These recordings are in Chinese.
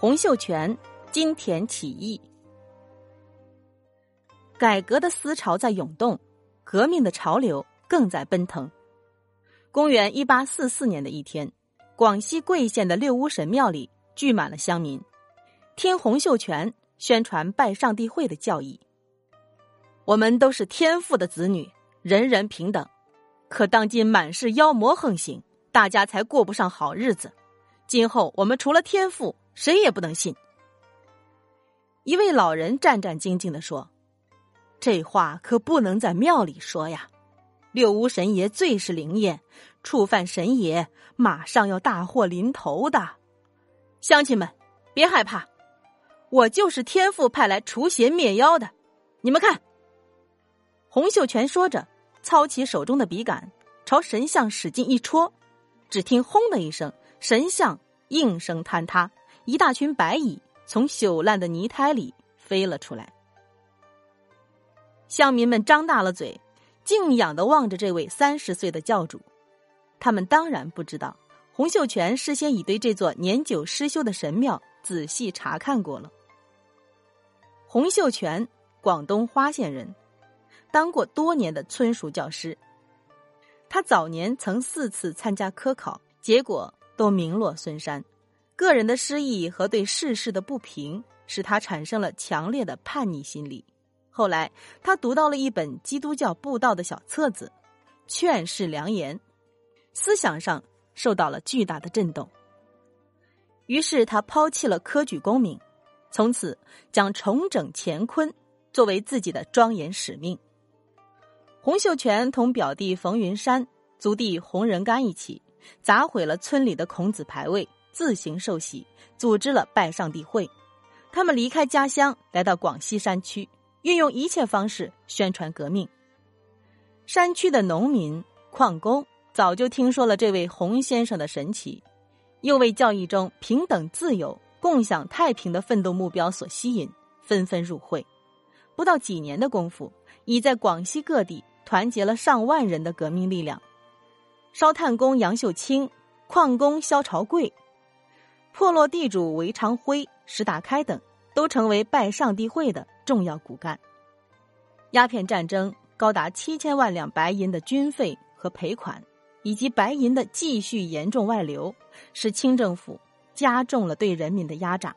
洪秀全金田起义，改革的思潮在涌动，革命的潮流更在奔腾。公元一八四四年的一天，广西桂县的六屋神庙里聚满了乡民，听洪秀全宣传拜上帝会的教义。我们都是天父的子女，人人平等。可当今满是妖魔横行，大家才过不上好日子。今后我们除了天父。谁也不能信。一位老人战战兢兢的说：“这话可不能在庙里说呀！六屋神爷最是灵验，触犯神爷，马上要大祸临头的。乡亲们，别害怕，我就是天父派来除邪灭妖的。你们看。”洪秀全说着，操起手中的笔杆，朝神像使劲一戳，只听“轰”的一声，神像应声坍塌。一大群白蚁从朽烂的泥胎里飞了出来，乡民们张大了嘴，敬仰的望着这位三十岁的教主。他们当然不知道，洪秀全事先已对这座年久失修的神庙仔细查看过了。洪秀全，广东花县人，当过多年的村塾教师。他早年曾四次参加科考，结果都名落孙山。个人的失意和对世事的不平，使他产生了强烈的叛逆心理。后来，他读到了一本基督教布道的小册子，劝世良言，思想上受到了巨大的震动。于是，他抛弃了科举功名，从此将重整乾坤作为自己的庄严使命。洪秀全同表弟冯云山、族弟洪仁玕一起，砸毁了村里的孔子牌位。自行受洗，组织了拜上帝会。他们离开家乡，来到广西山区，运用一切方式宣传革命。山区的农民、矿工早就听说了这位洪先生的神奇，又为教义中平等、自由、共享太平的奋斗目标所吸引，纷纷入会。不到几年的功夫，已在广西各地团结了上万人的革命力量。烧炭工杨秀清、矿工肖朝贵。破落地主韦长辉、石达开等都成为拜上帝会的重要骨干。鸦片战争高达七千万两白银的军费和赔款，以及白银的继续严重外流，使清政府加重了对人民的压榨。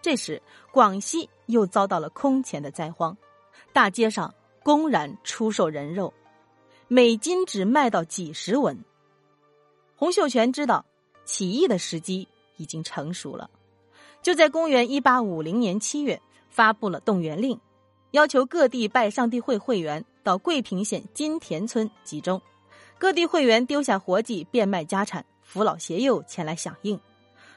这时，广西又遭到了空前的灾荒，大街上公然出售人肉，每斤只卖到几十文。洪秀全知道起义的时机。已经成熟了，就在公元一八五零年七月发布了动员令，要求各地拜上帝会会员到桂平县金田村集中，各地会员丢下活计，变卖家产，扶老携幼前来响应。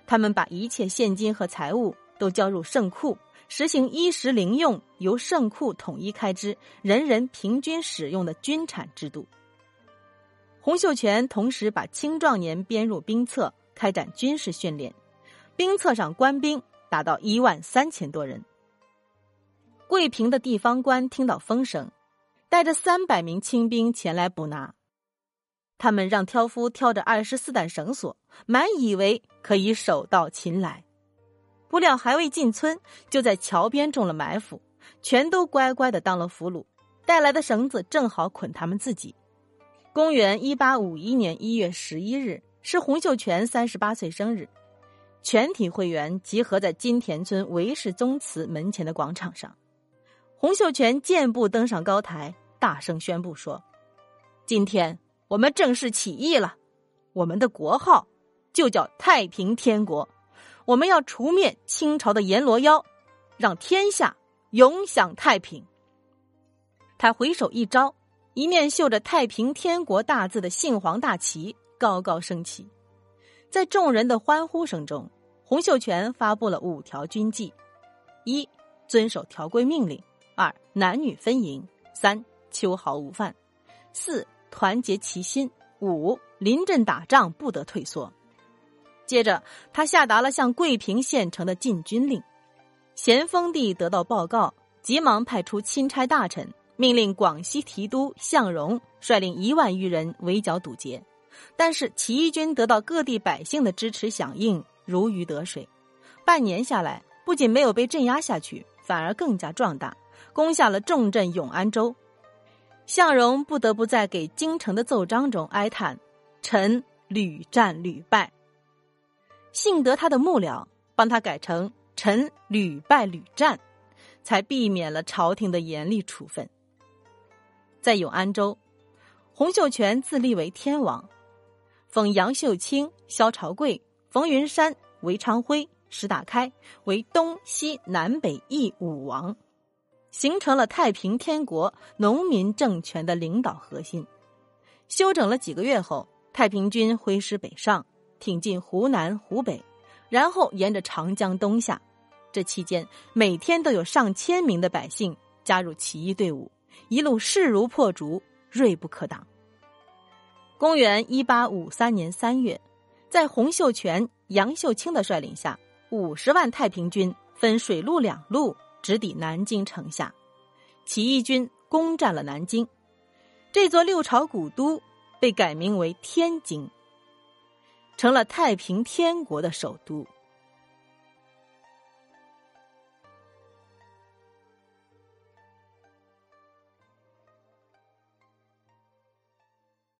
他们把一切现金和财物都交入圣库，实行衣食零用由圣库统一开支，人人平均使用的军产制度。洪秀全同时把青壮年编入兵册。开展军事训练，兵册上官兵达到一万三千多人。桂平的地方官听到风声，带着三百名清兵前来捕拿。他们让挑夫挑着二十四担绳索，满以为可以手到擒来，不料还未进村，就在桥边中了埋伏，全都乖乖的当了俘虏。带来的绳子正好捆他们自己。公元一八五一年一月十一日。是洪秀全三十八岁生日，全体会员集合在金田村韦氏宗祠门前的广场上。洪秀全健步登上高台，大声宣布说：“今天我们正式起义了，我们的国号就叫太平天国，我们要除灭清朝的阎罗妖，让天下永享太平。”他回首一招，一面绣着“太平天国”大字的杏黄大旗。高高升起，在众人的欢呼声中，洪秀全发布了五条军纪：一、遵守条规命令；二、男女分营；三、秋毫无犯；四、团结齐心；五、临阵打仗不得退缩。接着，他下达了向桂平县城的禁军令。咸丰帝得到报告，急忙派出钦差大臣，命令广西提督向荣率领一万余人围剿堵截。但是起义军得到各地百姓的支持响应，如鱼得水。半年下来，不仅没有被镇压下去，反而更加壮大，攻下了重镇永安州。向荣不得不在给京城的奏章中哀叹：“臣屡战屡败。”幸得他的幕僚帮他改成“臣屡败屡战”，才避免了朝廷的严厉处分。在永安州，洪秀全自立为天王，封杨秀清、萧朝贵、冯云山、韦昌辉、石达开为东西南北翼武王。形成了太平天国农民政权的领导核心。休整了几个月后，太平军挥师北上，挺进湖南、湖北，然后沿着长江东下。这期间，每天都有上千名的百姓加入起义队伍，一路势如破竹，锐不可挡。公元一八五三年三月，在洪秀全、杨秀清的率领下，五十万太平军分水陆两路。直抵南京城下，起义军攻占了南京，这座六朝古都被改名为天津，成了太平天国的首都。